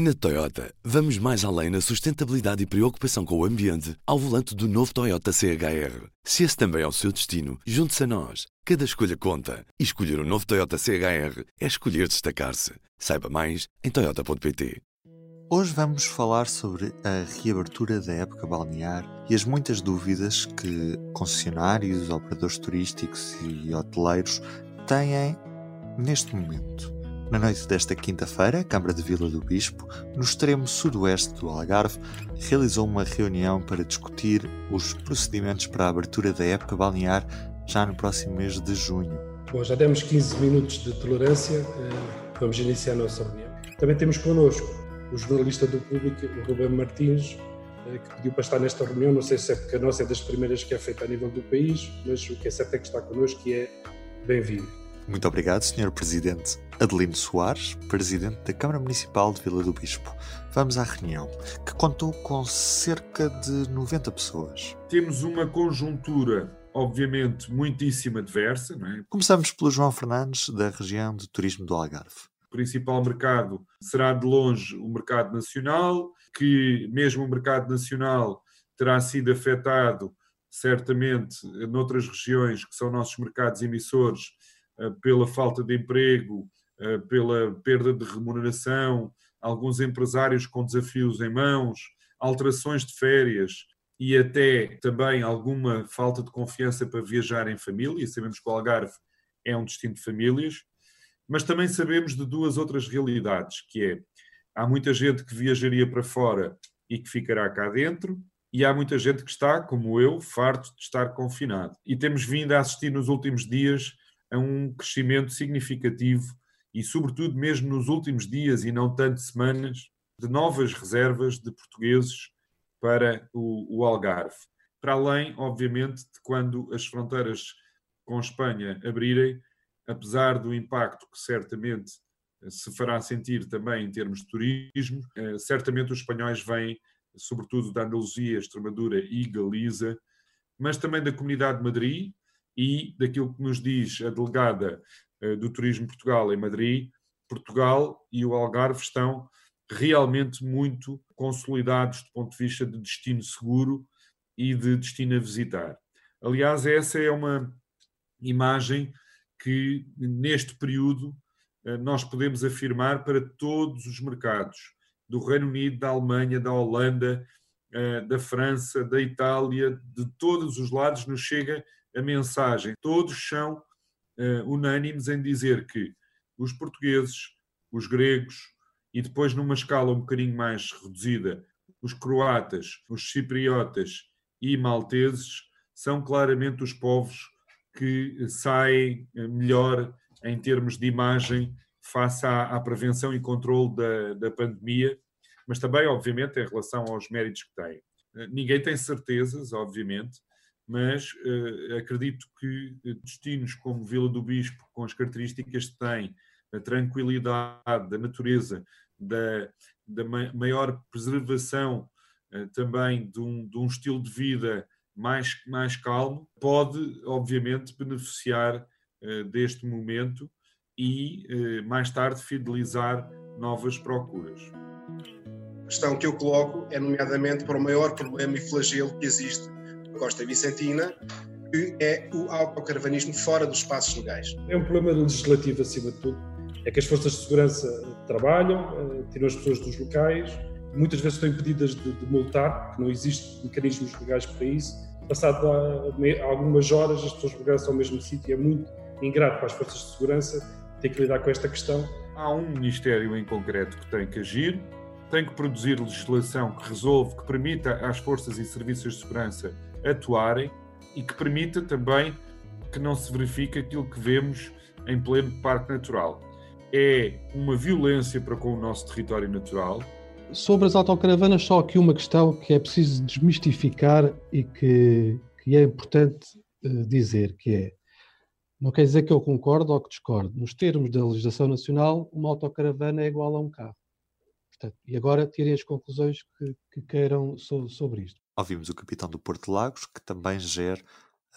Na Toyota, vamos mais além na sustentabilidade e preocupação com o ambiente ao volante do novo Toyota CHR. Se esse também é o seu destino, junte-se a nós. Cada escolha conta. E escolher o um novo Toyota CHR é escolher destacar-se. Saiba mais em Toyota.pt. Hoje vamos falar sobre a reabertura da época balnear e as muitas dúvidas que concessionários, operadores turísticos e hoteleiros têm neste momento. Na noite desta quinta-feira, a Câmara de Vila do Bispo, no extremo sudoeste do Algarve, realizou uma reunião para discutir os procedimentos para a abertura da época balnear já no próximo mês de junho. Bom, já demos 15 minutos de tolerância, vamos iniciar a nossa reunião. Também temos connosco o jornalista do público, o Rubem Martins, que pediu para estar nesta reunião. Não sei se é porque a nossa é das primeiras que é feita a nível do país, mas o que é certo é que está connosco e é bem-vindo. Muito obrigado, Sr. Presidente Adelino Soares, Presidente da Câmara Municipal de Vila do Bispo. Vamos à reunião, que contou com cerca de 90 pessoas. Temos uma conjuntura, obviamente, muitíssimo adversa. Não é? Começamos pelo João Fernandes, da região de turismo do Algarve. O principal mercado será de longe o mercado nacional, que mesmo o mercado nacional terá sido afetado certamente noutras regiões que são nossos mercados emissores pela falta de emprego, eh, pela perda de remuneração, alguns empresários com desafios em mãos, alterações de férias e até também alguma falta de confiança para viajar em família. Sabemos que o Algarve é um destino de famílias, mas também sabemos de duas outras realidades, que é há muita gente que viajaria para fora e que ficará cá dentro, e há muita gente que está, como eu, farto de estar confinado. E temos vindo a assistir nos últimos dias a um crescimento significativo e, sobretudo, mesmo nos últimos dias e não tanto semanas, de novas reservas de portugueses para o, o Algarve. Para além, obviamente, de quando as fronteiras com Espanha abrirem, apesar do impacto que certamente se fará sentir também em termos de turismo, eh, certamente os espanhóis vêm, sobretudo da Andaluzia, Extremadura e Galiza, mas também da Comunidade de Madrid, e daquilo que nos diz a delegada eh, do Turismo Portugal em Madrid, Portugal e o Algarve estão realmente muito consolidados do ponto de vista de destino seguro e de destino a visitar. Aliás, essa é uma imagem que neste período eh, nós podemos afirmar para todos os mercados do Reino Unido, da Alemanha, da Holanda, da França, da Itália, de todos os lados nos chega a mensagem. Todos são uh, unânimes em dizer que os portugueses, os gregos e depois numa escala um bocadinho mais reduzida, os croatas, os cipriotas e malteses são claramente os povos que saem eh, melhor em termos de imagem face à, à prevenção e controle da, da pandemia, mas também, obviamente, em relação aos méritos que têm. Eh, ninguém tem certezas, obviamente, mas uh, acredito que destinos como Vila do Bispo, com as características que tem, a tranquilidade da natureza, da, da maior preservação uh, também de um, de um, estilo de vida mais, mais calmo, pode, obviamente, beneficiar uh, deste momento e, mais tarde, fidelizar novas procuras. A questão que eu coloco é, nomeadamente, para o maior problema e flagelo que existe Costa Vicentina, que é o autocaravanismo fora dos espaços legais. É um problema legislativo, acima de tudo. É que as forças de segurança trabalham, eh, tiram as pessoas dos locais, muitas vezes estão impedidas de, de multar, que não existem mecanismos legais para isso. Passado algumas horas, as pessoas regressam ao mesmo sítio. É muito ingrato para as forças de segurança ter que lidar com esta questão. Há um Ministério em concreto que tem que agir, tem que produzir legislação que resolve, que permita às forças e serviços de segurança atuarem e que permita também que não se verifique aquilo que vemos em pleno parque natural. É uma violência para com o nosso território natural. Sobre as autocaravanas, só aqui uma questão que é preciso desmistificar e que, que é importante uh, dizer, que é, não quer dizer que eu concordo ou que discordo. Nos termos da legislação nacional, uma autocaravana é igual a um carro. Portanto, e agora tirem as conclusões que, que queiram so, sobre isto. Ouvimos o capitão do Porto Lagos, que também gera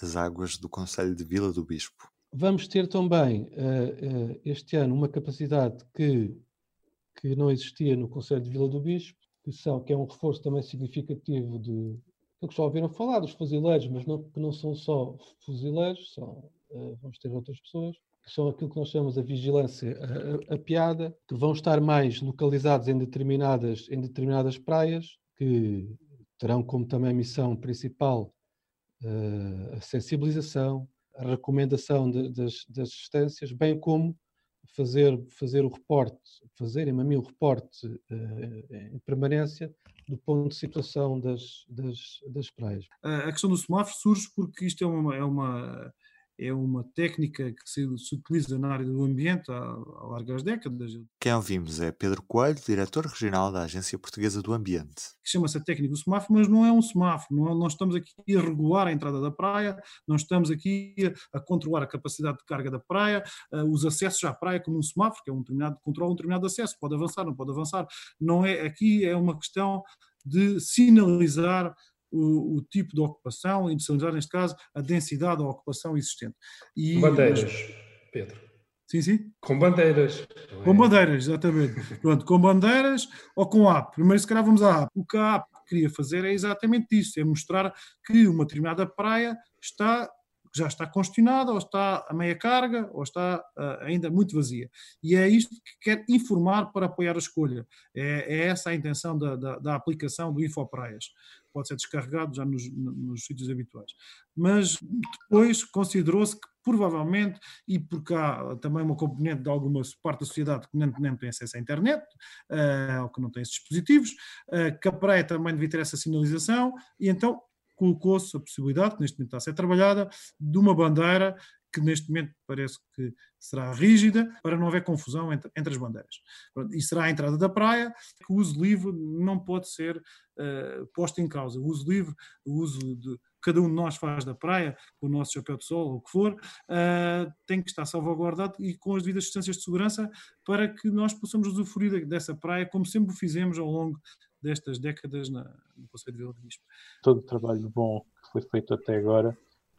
as águas do Conselho de Vila do Bispo. Vamos ter também uh, uh, este ano uma capacidade que, que não existia no Conselho de Vila do Bispo, que, são, que é um reforço também significativo de que já ouviram falar dos fuzileiros, mas não, que não são só fuzileiros, são, uh, vamos ter outras pessoas, que são aquilo que nós chamamos a vigilância a, a, a, piada, que vão estar mais localizados em determinadas, em determinadas praias, que terão como também missão principal uh, a sensibilização, a recomendação de, das, das distâncias, bem como fazer, fazer o reporte, fazerem a mim o reporte uh, em permanência do ponto de situação das, das, das praias. A questão do semáforo surge porque isto é uma, é uma é uma técnica que se, se, utiliza na área do ambiente há, há largas décadas. Quem ouvimos é Pedro Coelho, diretor regional da Agência Portuguesa do Ambiente. Chama-se a técnica do semáforo, mas não é um semáforo. Não, nós estamos aqui a regular a entrada da praia, não estamos aqui a, a controlar a capacidade de carga da praia, uh, os acessos à praia como um semáforo, que é um determinado controle, um determinado acesso, pode avançar, não pode avançar. Não é aqui é uma questão de sinalizar o, o, tipo de ocupação de sinalizar, neste caso, a densidade da ocupação existente. E, bandeiras, mas... Pedro. Sim, sim. Com bandeiras. É? Com bandeiras, exatamente. Pronto, com bandeiras ou com app. Primeiro, se calhar, vamos à app. O que a app queria fazer é exatamente isso: é mostrar que uma determinada praia está já está congestionada, ou está a meia carga, ou está uh, ainda muito vazia. E é isto que quer informar para apoiar a escolha. É, é essa a intenção da, da, da aplicação do Infopraias pode ser descarregado já nos, nos sítios habituais. Mas depois considerou-se que provavelmente, e porque há também uma componente de alguma parte da sociedade que nem, nem tem acesso à internet, uh, ou que não tem esses dispositivos, uh, que a praia também devia ter essa sinalização, e então colocou-se a possibilidade, que neste momento está a ser trabalhada, de uma bandeira que neste momento parece que será rígida, para não haver confusão entre, entre as bandeiras. E será a entrada da praia, que o uso livre não pode ser uh, posto em causa. O uso livre, o uso de cada um de nós faz da praia, com o nosso chapéu de sol ou o que for, uh, tem que estar salvaguardado e com as devidas distâncias de segurança para que nós possamos usufruir dessa praia como sempre o fizemos ao longo destas décadas na, no Conselho de Vila de Bispo. Todo o trabalho bom que foi feito até agora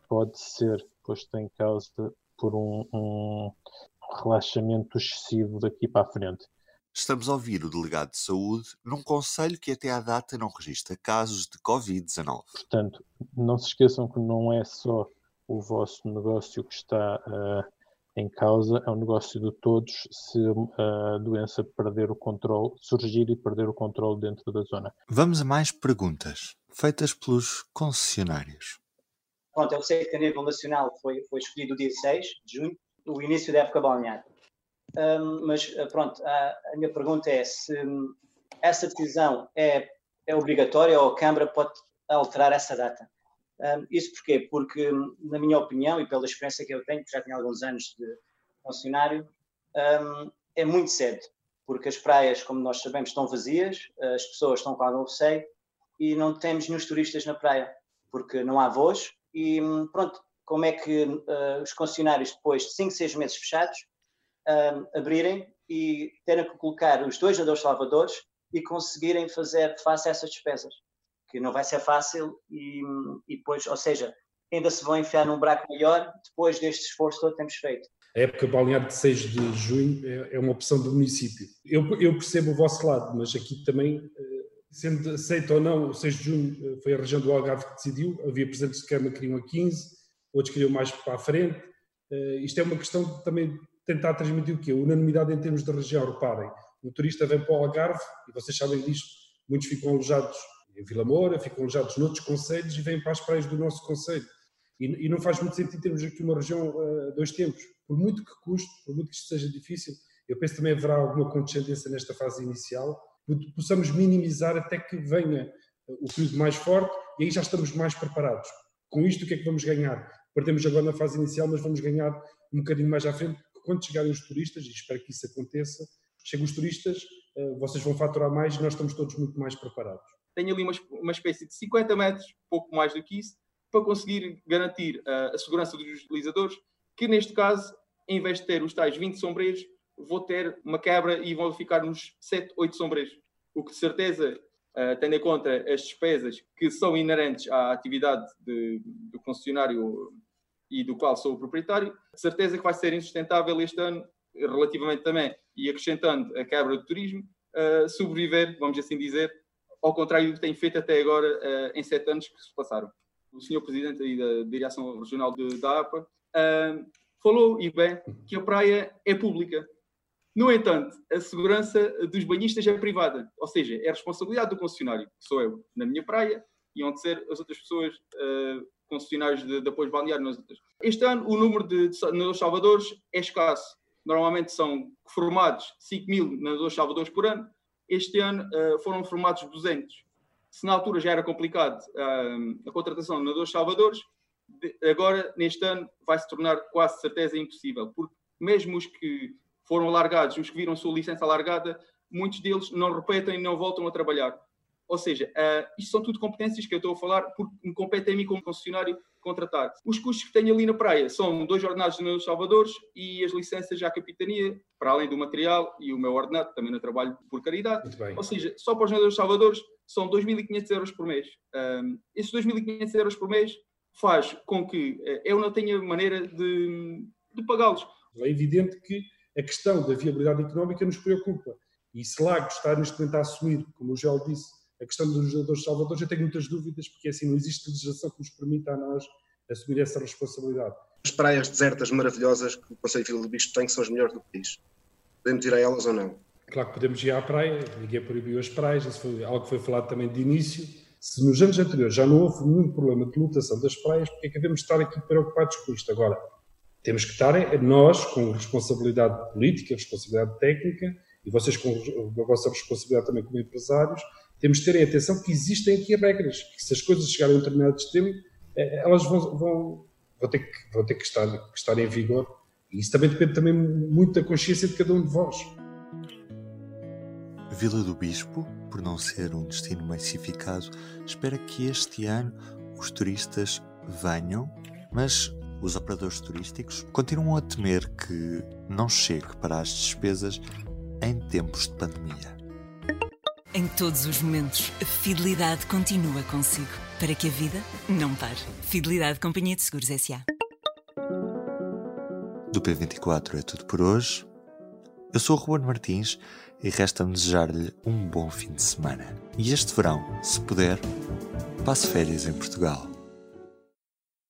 pode ser posto em causa por um, um relaxamento excessivo daqui para a frente. Estamos a ouvir o delegado de saúde num conselho que até à data não registra casos de Covid-19. Portanto, não se esqueçam que não é só o vosso negócio que está uh, em causa, é o negócio de todos se a doença perder o controle, surgir e perder o controle dentro da zona. Vamos a mais perguntas, feitas pelos concessionários. Pronto, eu sei que a nível nacional foi, foi escolhido o dia 6 de junho, o início da época balnear. Um, mas eh, pronto, a, a, minha pergunta é se um, essa decisão é, é obrigatória ou a Câmara pode alterar essa data. Um, isso porquê? Porque, hum, na minha opinião e pela experiência que eu tenho, que já tenho alguns anos de funcionário, hum, é muito cedo, porque as praias, como nós sabemos, estão vazias, as pessoas estão com algum receio e não temos nenhum turistas na praia, porque não há voos, e hum, pronto, como é que uh, os concessionários, depois de 5, 6 meses fechados, uh, abrirem e terem que colocar os dois nadadores salvadores e conseguirem fazer face a essas despesas, que não vai ser fácil e, hum, e depois, ou seja, ainda se vão enfiar num buraco maior depois deste esforço todo que temos feito. A época balnear de 6 de junho é, é uma opção do município. Eu, eu, percebo o vosso lado, mas aqui também eh, sendo aceito ou não, o 6 de junho eh, foi a região do Algarve que decidiu, havia presidentes de Câmara que queriam a 15, outros queriam mais para a frente. Uh, isto é uma questão de também tentar transmitir o quê? Unanimidade em termos de região, reparem. O turista vem para o Algarve, e vocês sabem disto, muitos ficam alojados em Vila Moura, ficam alojados noutros conselhos e vêm para as praias do nosso conselho. E, e não faz muito sentido termos aqui uma região uh, dois tempos. Por muito que custe, por muito que isto seja difícil, eu penso também haverá alguma condescendência nesta fase inicial, possamos minimizar até que venha o período mais forte e aí já estamos mais preparados. Com isto, o que é que vamos ganhar? Perdemos agora na fase inicial, mas vamos ganhar um bocadinho mais à frente, quando chegarem os turistas, e espero que isso aconteça, chegam os turistas, eh, vocês vão faturar mais e nós estamos todos muito mais preparados. Tenho ali uma, uma espécie de 50 metros, pouco mais do que isso, para conseguir garantir a, a segurança dos utilizadores, que neste caso, em vez de ter os tais 20 sombreiros, vou ter uma quebra e vão ficar nos 7, 8 sombreiros. O que de certeza, uh, tendo em conta as despesas que são inerentes à atividade de, do concessionário e do qual sou o proprietário, de certeza que vai ser insustentável este ano, relativamente também e acrescentando a quebra do turismo, uh, sobreviver, vamos assim dizer, ao contrário do que tem feito até agora uh, em sete anos que se passaram. O senhor Presidente da Direção Regional de, da APA falou, e bem, que a praia é pública. No entanto, a segurança dos banhistas é privada, ou seja, é responsabilidade do concessionário, que sou eu, na minha praia, e onde ser as outras pessoas uh, concessionários de, de apoio balneário nas outras. Este ano, o número de, de nadadores salvadores é escasso. Normalmente são formados 5 mil nadadores salvadores por ano, este ano uh, foram formados 200. Se na altura já era complicado uh, a contratação de nadadores salvadores, de, agora, neste ano, vai se tornar quase certeza impossível, porque mesmo os que foram alargados, os que viram sua licença alargada, muitos deles não repetem e não voltam a trabalhar. Ou seja, uh, isto são tudo competências que eu estou a falar porque me compete a mim como concessionário contratar. Os custos que tenho ali na praia são dois ordenados nos Salvadores e as licenças à capitania, para além do material e o meu ordenado, também no trabalho por caridade. Ou seja, só para os nadadores Salvadores são 2.500 euros por mês. Um, esses 2.500 euros por mês faz com que uh, eu não tenha maneira de, de pagá-los. É evidente que a questão da viabilidade económica nos preocupa. E se Lago está neste momento a assumir, como o Gel disse, a questão dos jogadores salvadores, eu tenho muitas dúvidas, porque assim não existe legislação que nos permita a nós assumir essa responsabilidade. As praias desertas maravilhosas que o Conselho de Vila do Bispo tem, que são as melhores do país. Podemos ir a elas ou não? Claro que podemos ir à praia, ninguém proibiu as praias, isso foi algo que foi falado também de início. Se nos anos anteriores já não houve nenhum problema de lotação das praias, porque é que devemos estar aqui preocupados com isto agora? Temos que estar nós com responsabilidade política, responsabilidade técnica, e vocês com a vossa responsabilidade também como empresários, temos de ter atenção que existem aqui regras, que se as coisas chegarem a um determinado extremo, eh, elas vão, vão, vão, ter, que, vão ter que, estar, que estar em vigor. E isso também depende também muito da consciência de cada um de vós. Vila do Bispo, por não ser um destino massificado, espera que este ano os turistas venham, mas os operadores turísticos continuam a temer que não chegue para as despesas em tempos de pandemia. Em todos os momentos, a fidelidade continua consigo, para que a vida não pare. Fidelidade Companhia de Seguros S.A. Do P24 é tudo por hoje. Eu sou o Ruben Martins e resta-me desejar-lhe um bom fim de semana. E este verão, se puder, passe férias em Portugal.